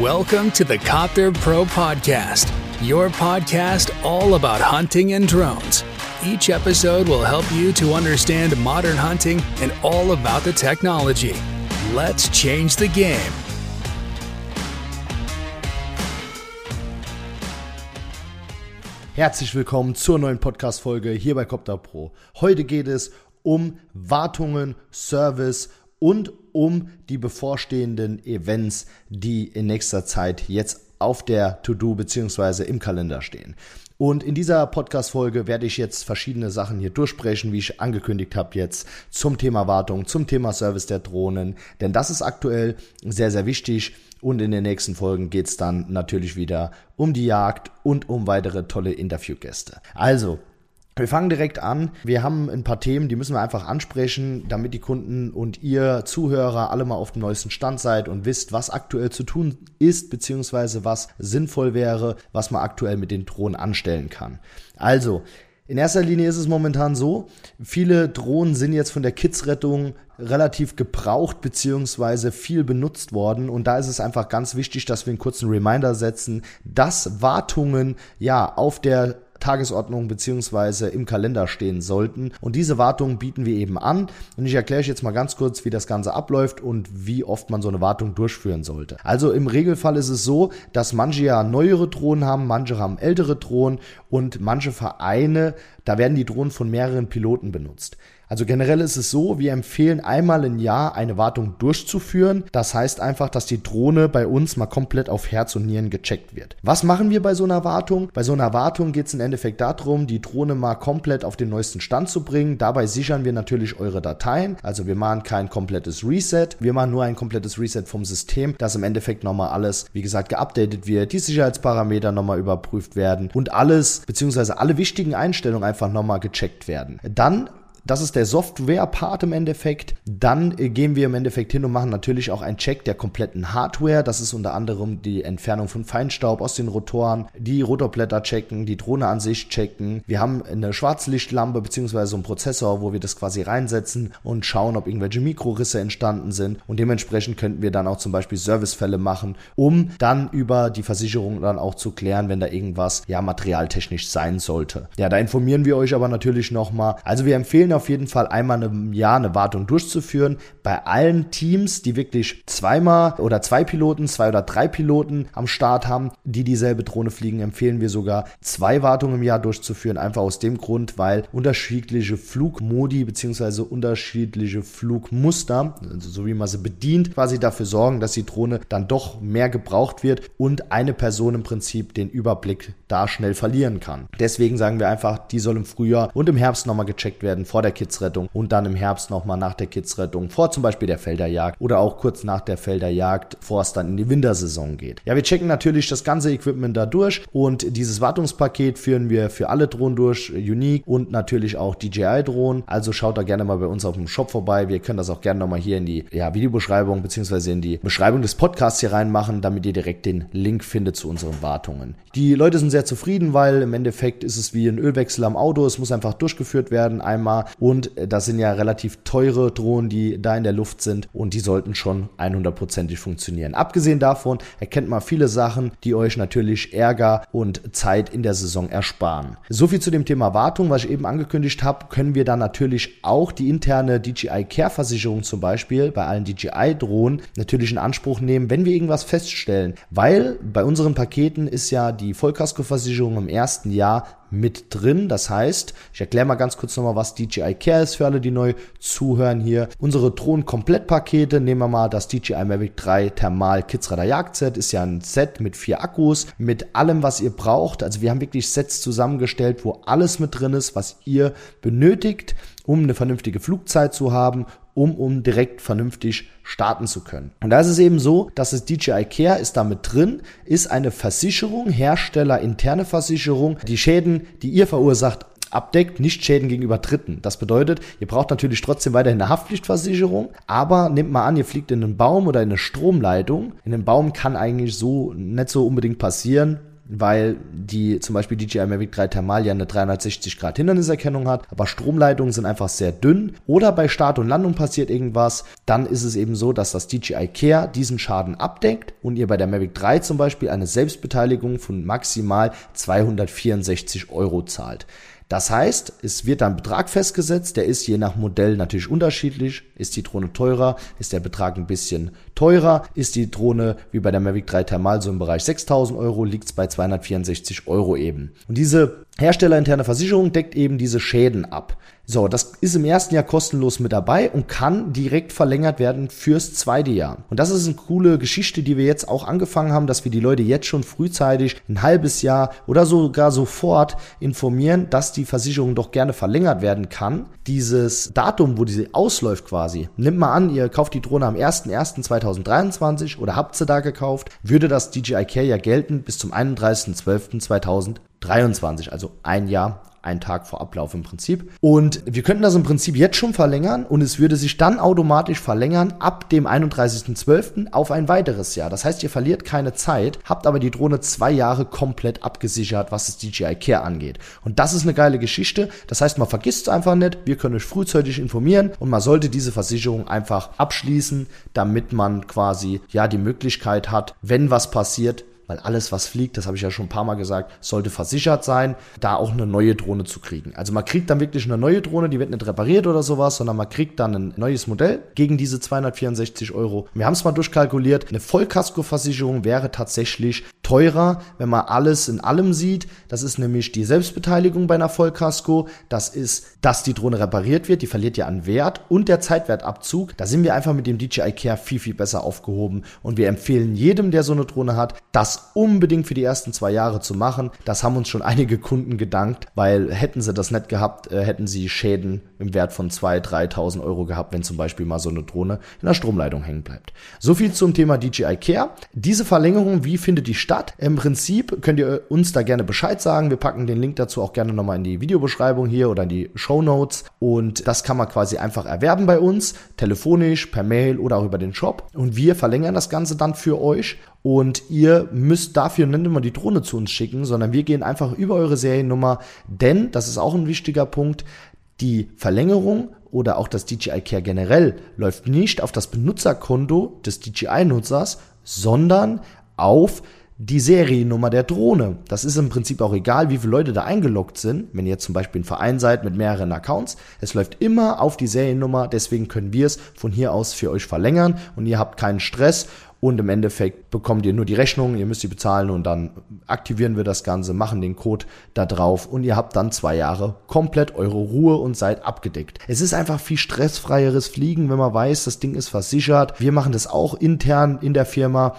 Welcome to the Copter Pro Podcast, your podcast all about hunting and drones. Each episode will help you to understand modern hunting and all about the technology. Let's change the game. Herzlich willkommen zur neuen Podcast-Folge hier bei Copter Pro. Heute geht es um Wartungen, Service und um die bevorstehenden Events, die in nächster Zeit jetzt auf der To-Do bzw. im Kalender stehen. Und in dieser Podcast-Folge werde ich jetzt verschiedene Sachen hier durchsprechen, wie ich angekündigt habe jetzt zum Thema Wartung, zum Thema Service der Drohnen, denn das ist aktuell sehr, sehr wichtig. Und in den nächsten Folgen geht es dann natürlich wieder um die Jagd und um weitere tolle Interviewgäste. Also, wir fangen direkt an. Wir haben ein paar Themen, die müssen wir einfach ansprechen, damit die Kunden und ihr Zuhörer alle mal auf dem neuesten Stand seid und wisst, was aktuell zu tun ist, beziehungsweise was sinnvoll wäre, was man aktuell mit den Drohnen anstellen kann. Also, in erster Linie ist es momentan so, viele Drohnen sind jetzt von der Kidsrettung relativ gebraucht beziehungsweise viel benutzt worden und da ist es einfach ganz wichtig, dass wir einen kurzen Reminder setzen, dass Wartungen ja auf der Tagesordnung beziehungsweise im Kalender stehen sollten. Und diese Wartung bieten wir eben an. Und ich erkläre euch jetzt mal ganz kurz, wie das Ganze abläuft und wie oft man so eine Wartung durchführen sollte. Also im Regelfall ist es so, dass manche ja neuere Drohnen haben, manche haben ältere Drohnen und manche Vereine, da werden die Drohnen von mehreren Piloten benutzt. Also generell ist es so, wir empfehlen einmal im Jahr eine Wartung durchzuführen. Das heißt einfach, dass die Drohne bei uns mal komplett auf Herz und Nieren gecheckt wird. Was machen wir bei so einer Wartung? Bei so einer Wartung geht es im Endeffekt darum, die Drohne mal komplett auf den neuesten Stand zu bringen. Dabei sichern wir natürlich eure Dateien. Also wir machen kein komplettes Reset. Wir machen nur ein komplettes Reset vom System, dass im Endeffekt nochmal alles, wie gesagt, geupdatet wird, die Sicherheitsparameter nochmal überprüft werden und alles, beziehungsweise alle wichtigen Einstellungen einfach nochmal gecheckt werden. Dann das ist der Software-Part im Endeffekt. Dann äh, gehen wir im Endeffekt hin und machen natürlich auch einen Check der kompletten Hardware. Das ist unter anderem die Entfernung von Feinstaub aus den Rotoren, die Rotorblätter checken, die Drohne an sich checken. Wir haben eine Schwarzlichtlampe beziehungsweise einen Prozessor, wo wir das quasi reinsetzen und schauen, ob irgendwelche Mikrorisse entstanden sind. Und dementsprechend könnten wir dann auch zum Beispiel Servicefälle machen, um dann über die Versicherung dann auch zu klären, wenn da irgendwas ja materialtechnisch sein sollte. Ja, da informieren wir euch aber natürlich nochmal. Also wir empfehlen auf jeden Fall einmal im Jahr eine Wartung durchzuführen. Bei allen Teams, die wirklich zweimal oder zwei Piloten, zwei oder drei Piloten am Start haben, die dieselbe Drohne fliegen, empfehlen wir sogar zwei Wartungen im Jahr durchzuführen. Einfach aus dem Grund, weil unterschiedliche Flugmodi bzw. unterschiedliche Flugmuster, also so wie man sie bedient, quasi dafür sorgen, dass die Drohne dann doch mehr gebraucht wird und eine Person im Prinzip den Überblick da schnell verlieren kann. Deswegen sagen wir einfach, die soll im Frühjahr und im Herbst nochmal gecheckt werden vor der Kidsrettung und dann im Herbst nochmal nach der Kidsrettung vor zum Beispiel der Felderjagd oder auch kurz nach der Felderjagd, bevor es dann in die Wintersaison geht. Ja, wir checken natürlich das ganze Equipment da durch und dieses Wartungspaket führen wir für alle Drohnen durch, Unique und natürlich auch DJI-Drohnen. Also schaut da gerne mal bei uns auf dem Shop vorbei. Wir können das auch gerne nochmal hier in die ja, Videobeschreibung beziehungsweise in die Beschreibung des Podcasts hier reinmachen, damit ihr direkt den Link findet zu unseren Wartungen. Die Leute sind sehr zufrieden, weil im Endeffekt ist es wie ein Ölwechsel am Auto. Es muss einfach durchgeführt werden einmal und äh, das sind ja relativ teure Drohnen, die da in der Luft sind und die sollten schon 100%ig funktionieren. Abgesehen davon erkennt man viele Sachen, die euch natürlich Ärger und Zeit in der Saison ersparen. So viel zu dem Thema Wartung, was ich eben angekündigt habe, können wir dann natürlich auch die interne DJI Care Versicherung zum Beispiel bei allen DJI Drohnen natürlich in Anspruch nehmen, wenn wir irgendwas feststellen, weil bei unseren Paketen ist ja die Vollkaskoversicherung im ersten Jahr mit drin. Das heißt, ich erkläre mal ganz kurz nochmal, was DJI Care ist für alle, die neu zuhören hier. Unsere Drohnen-Komplettpakete, nehmen wir mal das DJI Mavic 3 Thermal Kidsradar Jagdset, ist ja ein Set mit vier Akkus, mit allem, was ihr braucht. Also wir haben wirklich Sets zusammengestellt, wo alles mit drin ist, was ihr benötigt, um eine vernünftige Flugzeit zu haben um, um direkt vernünftig starten zu können. Und da ist es eben so, dass das DJI Care ist damit drin, ist eine Versicherung, Hersteller interne Versicherung, die Schäden, die ihr verursacht, abdeckt, nicht Schäden gegenüber Dritten. Das bedeutet, ihr braucht natürlich trotzdem weiterhin eine Haftpflichtversicherung, aber nehmt mal an, ihr fliegt in einen Baum oder in eine Stromleitung. In einen Baum kann eigentlich so nicht so unbedingt passieren, weil die zum Beispiel DJI Mavic 3 Thermal ja eine 360 Grad Hinderniserkennung hat, aber Stromleitungen sind einfach sehr dünn oder bei Start und Landung passiert irgendwas, dann ist es eben so, dass das DJI Care diesen Schaden abdeckt und ihr bei der Mavic 3 zum Beispiel eine Selbstbeteiligung von maximal 264 Euro zahlt. Das heißt, es wird ein Betrag festgesetzt, der ist je nach Modell natürlich unterschiedlich. Ist die Drohne teurer, ist der Betrag ein bisschen teurer. Ist die Drohne wie bei der Mavic 3 Thermal so im Bereich 6000 Euro, liegt es bei 264 Euro eben. Und diese herstellerinterne Versicherung deckt eben diese Schäden ab. So, das ist im ersten Jahr kostenlos mit dabei und kann direkt verlängert werden fürs zweite Jahr. Und das ist eine coole Geschichte, die wir jetzt auch angefangen haben, dass wir die Leute jetzt schon frühzeitig ein halbes Jahr oder sogar sofort informieren, dass die Versicherung doch gerne verlängert werden kann. Dieses Datum, wo diese ausläuft quasi, nimmt mal an, ihr kauft die Drohne am 01.01.2023 oder habt sie da gekauft, würde das DJI Care ja gelten bis zum 31.12.2023, also ein Jahr ein Tag vor Ablauf im Prinzip. Und wir könnten das im Prinzip jetzt schon verlängern und es würde sich dann automatisch verlängern ab dem 31.12. auf ein weiteres Jahr. Das heißt, ihr verliert keine Zeit, habt aber die Drohne zwei Jahre komplett abgesichert, was das DJI Care angeht. Und das ist eine geile Geschichte. Das heißt, man vergisst es einfach nicht. Wir können euch frühzeitig informieren und man sollte diese Versicherung einfach abschließen, damit man quasi ja die Möglichkeit hat, wenn was passiert, weil alles, was fliegt, das habe ich ja schon ein paar Mal gesagt, sollte versichert sein, da auch eine neue Drohne zu kriegen. Also man kriegt dann wirklich eine neue Drohne, die wird nicht repariert oder sowas, sondern man kriegt dann ein neues Modell gegen diese 264 Euro. Wir haben es mal durchkalkuliert, eine Vollkaskoversicherung wäre tatsächlich teurer, wenn man alles in allem sieht. Das ist nämlich die Selbstbeteiligung bei einer Vollkasko, das ist, dass die Drohne repariert wird, die verliert ja an Wert und der Zeitwertabzug. Da sind wir einfach mit dem DJI Care viel, viel besser aufgehoben und wir empfehlen jedem, der so eine Drohne hat, das unbedingt für die ersten zwei Jahre zu machen. Das haben uns schon einige Kunden gedankt, weil hätten sie das nicht gehabt, äh, hätten sie Schäden im Wert von 2.000, 3.000 Euro gehabt, wenn zum Beispiel mal so eine Drohne in der Stromleitung hängen bleibt. So viel zum Thema DJI Care. Diese Verlängerung, wie findet die statt? Im Prinzip könnt ihr uns da gerne Bescheid sagen. Wir packen den Link dazu auch gerne nochmal in die Videobeschreibung hier oder in die Show Notes. Und das kann man quasi einfach erwerben bei uns, telefonisch, per Mail oder auch über den Shop. Und wir verlängern das Ganze dann für euch und ihr müsst dafür nicht immer die Drohne zu uns schicken, sondern wir gehen einfach über eure Seriennummer, denn, das ist auch ein wichtiger Punkt, die Verlängerung oder auch das DJI Care generell läuft nicht auf das Benutzerkonto des DJI-Nutzers, sondern auf die Seriennummer der Drohne. Das ist im Prinzip auch egal, wie viele Leute da eingeloggt sind. Wenn ihr zum Beispiel ein Verein seid mit mehreren Accounts, es läuft immer auf die Seriennummer, deswegen können wir es von hier aus für euch verlängern und ihr habt keinen Stress und im Endeffekt bekommt ihr nur die Rechnung, ihr müsst sie bezahlen und dann aktivieren wir das Ganze, machen den Code da drauf und ihr habt dann zwei Jahre komplett eure Ruhe und seid abgedeckt. Es ist einfach viel stressfreieres Fliegen, wenn man weiß, das Ding ist versichert. Wir machen das auch intern in der Firma.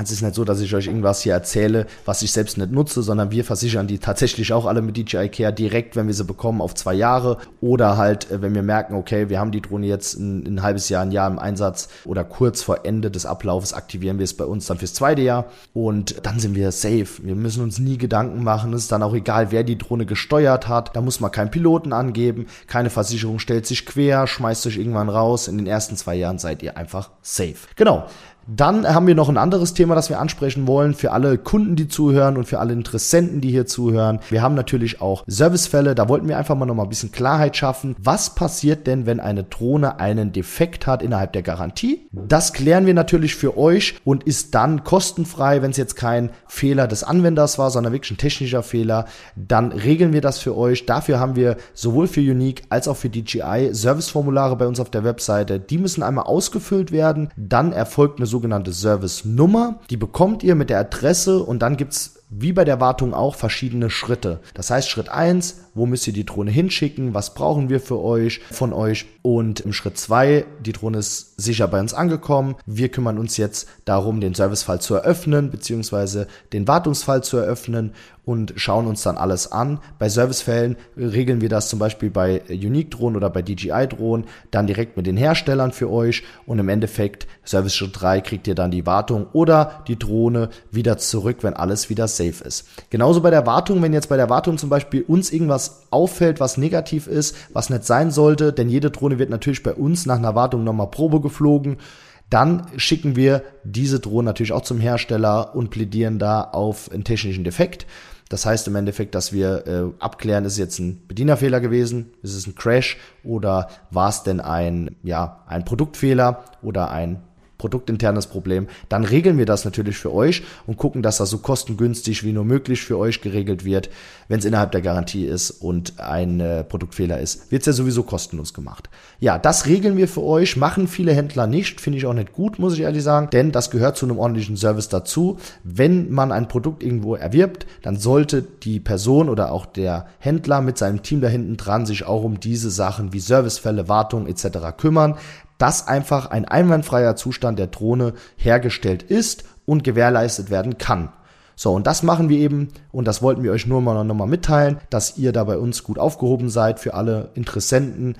Es ist nicht so, dass ich euch irgendwas hier erzähle, was ich selbst nicht nutze, sondern wir versichern die tatsächlich auch alle mit DJI Care direkt, wenn wir sie bekommen, auf zwei Jahre. Oder halt, äh, wenn wir merken, okay, wir haben die Drohne jetzt ein, ein halbes Jahr, ein Jahr im Einsatz oder kurz vor Ende des Ablaufs aktivieren wir es bei uns dann fürs zweite Jahr. Und dann sind wir safe. Wir müssen uns nie Gedanken machen. Es ist dann auch egal, wer die Drohne gesteuert hat. Da muss man keinen Piloten angeben. Keine Versicherung stellt sich quer, schmeißt euch irgendwann raus. In den ersten zwei Jahren seid ihr einfach safe. Genau. Dann haben wir noch ein anderes Thema, das wir ansprechen wollen für alle Kunden, die zuhören und für alle Interessenten, die hier zuhören. Wir haben natürlich auch Servicefälle. Da wollten wir einfach mal noch mal ein bisschen Klarheit schaffen. Was passiert denn, wenn eine Drohne einen Defekt hat innerhalb der Garantie? Das klären wir natürlich für euch und ist dann kostenfrei, wenn es jetzt kein Fehler des Anwenders war, sondern wirklich ein technischer Fehler. Dann regeln wir das für euch. Dafür haben wir sowohl für Unique als auch für DJI Serviceformulare bei uns auf der Webseite. Die müssen einmal ausgefüllt werden. Dann erfolgt eine sogenannte Service-Nummer. Die bekommt ihr mit der Adresse und dann gibt's wie bei der Wartung auch verschiedene Schritte. Das heißt, Schritt eins: wo müsst ihr die Drohne hinschicken? Was brauchen wir für euch, von euch? Und im Schritt zwei: die Drohne ist sicher bei uns angekommen. Wir kümmern uns jetzt darum, den Servicefall zu eröffnen, beziehungsweise den Wartungsfall zu eröffnen und schauen uns dann alles an. Bei Servicefällen regeln wir das zum Beispiel bei Unique Drohnen oder bei DJI Drohnen dann direkt mit den Herstellern für euch und im Endeffekt Service Schritt 3 kriegt ihr dann die Wartung oder die Drohne wieder zurück, wenn alles wieder safe ist. Genauso bei der Wartung, wenn jetzt bei der Wartung zum Beispiel uns irgendwas auffällt, was negativ ist, was nicht sein sollte, denn jede Drohne wird natürlich bei uns nach einer Wartung nochmal Probe geflogen dann schicken wir diese Drohne natürlich auch zum Hersteller und plädieren da auf einen technischen Defekt. Das heißt im Endeffekt, dass wir äh, abklären, ist jetzt ein Bedienerfehler gewesen, ist es ein Crash oder war es denn ein, ja, ein Produktfehler oder ein produktinternes Problem, dann regeln wir das natürlich für euch und gucken, dass das so kostengünstig wie nur möglich für euch geregelt wird. Wenn es innerhalb der Garantie ist und ein äh, Produktfehler ist, wird es ja sowieso kostenlos gemacht. Ja, das regeln wir für euch, machen viele Händler nicht, finde ich auch nicht gut, muss ich ehrlich sagen, denn das gehört zu einem ordentlichen Service dazu. Wenn man ein Produkt irgendwo erwirbt, dann sollte die Person oder auch der Händler mit seinem Team da hinten dran sich auch um diese Sachen wie Servicefälle, Wartung etc. kümmern dass einfach ein einwandfreier Zustand der Drohne hergestellt ist und gewährleistet werden kann. So, und das machen wir eben, und das wollten wir euch nur mal nochmal mitteilen, dass ihr da bei uns gut aufgehoben seid für alle Interessenten.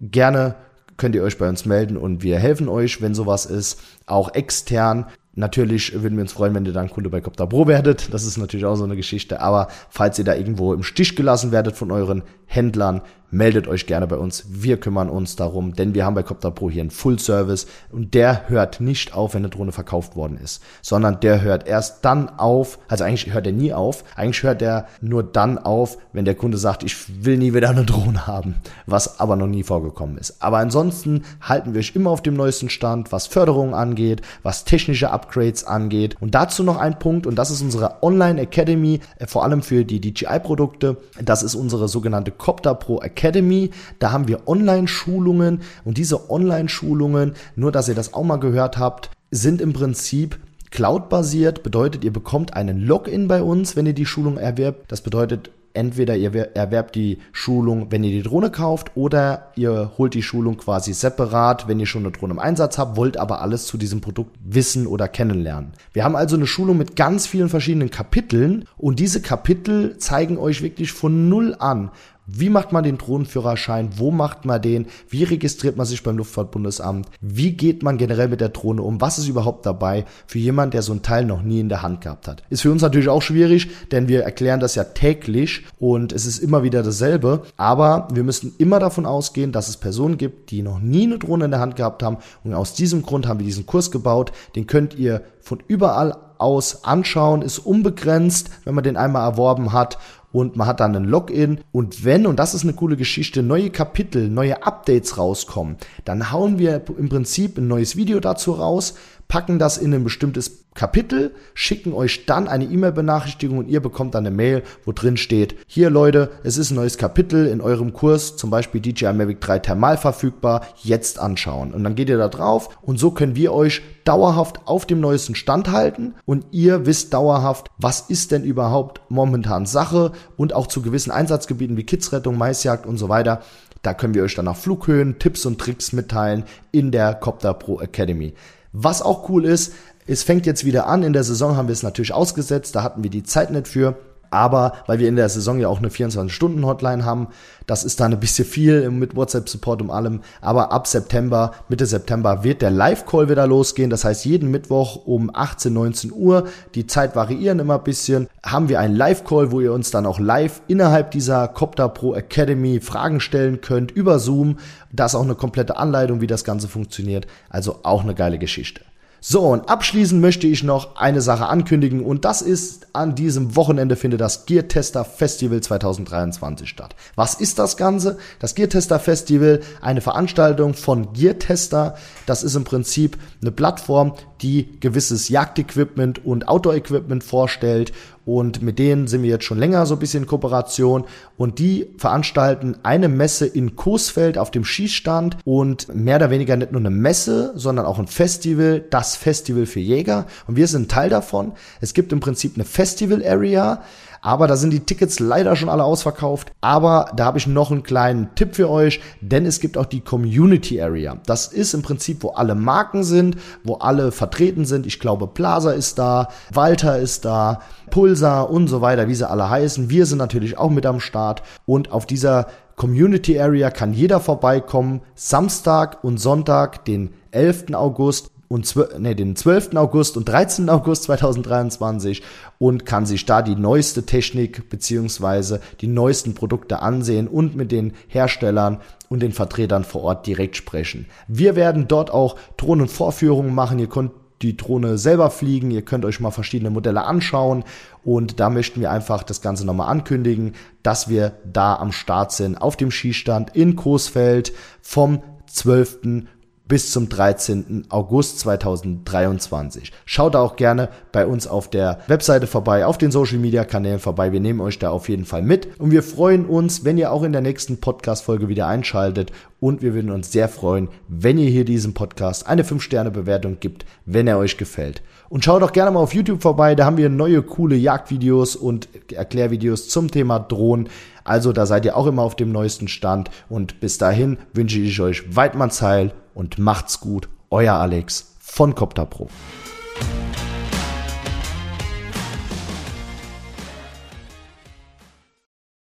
Gerne könnt ihr euch bei uns melden und wir helfen euch, wenn sowas ist. Auch extern Natürlich würden wir uns freuen, wenn ihr dann Kunde bei Copter Pro werdet. Das ist natürlich auch so eine Geschichte. Aber falls ihr da irgendwo im Stich gelassen werdet von euren Händlern, meldet euch gerne bei uns. Wir kümmern uns darum, denn wir haben bei Copter Pro hier einen Full Service und der hört nicht auf, wenn eine Drohne verkauft worden ist, sondern der hört erst dann auf, also eigentlich hört er nie auf, eigentlich hört er nur dann auf, wenn der Kunde sagt, ich will nie wieder eine Drohne haben, was aber noch nie vorgekommen ist. Aber ansonsten halten wir euch immer auf dem neuesten Stand, was Förderung angeht, was technische Upgrades angeht und dazu noch ein Punkt und das ist unsere Online Academy, äh, vor allem für die DJI Produkte. Das ist unsere sogenannte Copter Pro Academy. Da haben wir Online-Schulungen und diese Online-Schulungen, nur dass ihr das auch mal gehört habt, sind im Prinzip Cloud-basiert. Bedeutet, ihr bekommt einen Login bei uns, wenn ihr die Schulung erwerbt. Das bedeutet, entweder ihr erwerbt die Schulung, wenn ihr die Drohne kauft, oder ihr holt die Schulung quasi separat, wenn ihr schon eine Drohne im Einsatz habt, wollt aber alles zu diesem Produkt wissen oder kennenlernen. Wir haben also eine Schulung mit ganz vielen verschiedenen Kapiteln und diese Kapitel zeigen euch wirklich von Null an, wie macht man den Drohnenführerschein? Wo macht man den? Wie registriert man sich beim Luftfahrtbundesamt? Wie geht man generell mit der Drohne um? Was ist überhaupt dabei für jemand, der so ein Teil noch nie in der Hand gehabt hat? Ist für uns natürlich auch schwierig, denn wir erklären das ja täglich und es ist immer wieder dasselbe. Aber wir müssen immer davon ausgehen, dass es Personen gibt, die noch nie eine Drohne in der Hand gehabt haben. Und aus diesem Grund haben wir diesen Kurs gebaut. Den könnt ihr von überall aus anschauen, ist unbegrenzt, wenn man den einmal erworben hat und man hat dann ein Login. Und wenn, und das ist eine coole Geschichte, neue Kapitel, neue Updates rauskommen, dann hauen wir im Prinzip ein neues Video dazu raus, packen das in ein bestimmtes Kapitel, schicken euch dann eine E-Mail-Benachrichtigung und ihr bekommt dann eine Mail, wo drin steht, hier Leute, es ist ein neues Kapitel in eurem Kurs, zum Beispiel DJI Mavic 3 Thermal verfügbar, jetzt anschauen. Und dann geht ihr da drauf und so können wir euch dauerhaft auf dem neuesten Stand halten und ihr wisst dauerhaft, was ist denn überhaupt momentan Sache und auch zu gewissen Einsatzgebieten wie Kidsrettung, Maisjagd und so weiter. Da können wir euch dann nach Flughöhen, Tipps und Tricks mitteilen in der Copter Pro Academy. Was auch cool ist, es fängt jetzt wieder an. In der Saison haben wir es natürlich ausgesetzt. Da hatten wir die Zeit nicht für. Aber weil wir in der Saison ja auch eine 24-Stunden-Hotline haben, das ist dann ein bisschen viel mit WhatsApp-Support und allem. Aber ab September, Mitte September wird der Live-Call wieder losgehen. Das heißt, jeden Mittwoch um 18, 19 Uhr, die Zeit variieren immer ein bisschen, haben wir einen Live-Call, wo ihr uns dann auch live innerhalb dieser Copter Pro Academy Fragen stellen könnt über Zoom. Da ist auch eine komplette Anleitung, wie das Ganze funktioniert. Also auch eine geile Geschichte. So, und abschließend möchte ich noch eine Sache ankündigen und das ist, an diesem Wochenende findet das Gear Tester Festival 2023 statt. Was ist das Ganze? Das Gear Tester Festival, eine Veranstaltung von Gear Tester. Das ist im Prinzip eine Plattform, die gewisses Jagdequipment und Outdoor-Equipment vorstellt und mit denen sind wir jetzt schon länger so ein bisschen in Kooperation. Und die veranstalten eine Messe in Coesfeld auf dem Schießstand. Und mehr oder weniger nicht nur eine Messe, sondern auch ein Festival, das Festival für Jäger. Und wir sind Teil davon. Es gibt im Prinzip eine Festival Area, aber da sind die Tickets leider schon alle ausverkauft. Aber da habe ich noch einen kleinen Tipp für euch, denn es gibt auch die Community Area. Das ist im Prinzip, wo alle Marken sind, wo alle vertreten sind. Ich glaube, Plaza ist da, Walter ist da, Pulsar und so weiter, wie sie alle heißen. Wir sind natürlich auch mit am Start und auf dieser Community Area kann jeder vorbeikommen. Samstag und Sonntag, den 11. August und nee, den 12. August und 13. August 2023 und kann sich da die neueste Technik beziehungsweise die neuesten Produkte ansehen und mit den Herstellern und den Vertretern vor Ort direkt sprechen. Wir werden dort auch Drohnenvorführungen machen. Ihr könnt die Drohne selber fliegen. Ihr könnt euch mal verschiedene Modelle anschauen. Und da möchten wir einfach das Ganze nochmal ankündigen, dass wir da am Start sind auf dem Skistand in Coesfeld vom 12 bis zum 13. August 2023. Schaut auch gerne bei uns auf der Webseite vorbei, auf den Social Media Kanälen vorbei. Wir nehmen euch da auf jeden Fall mit und wir freuen uns, wenn ihr auch in der nächsten Podcast Folge wieder einschaltet und wir würden uns sehr freuen, wenn ihr hier diesem Podcast eine 5 Sterne Bewertung gibt, wenn er euch gefällt. Und schaut auch gerne mal auf YouTube vorbei, da haben wir neue coole Jagdvideos und Erklärvideos zum Thema Drohnen. Also da seid ihr auch immer auf dem neuesten Stand und bis dahin wünsche ich euch Weidmanns Heil und macht's gut. Euer Alex von Copter Pro.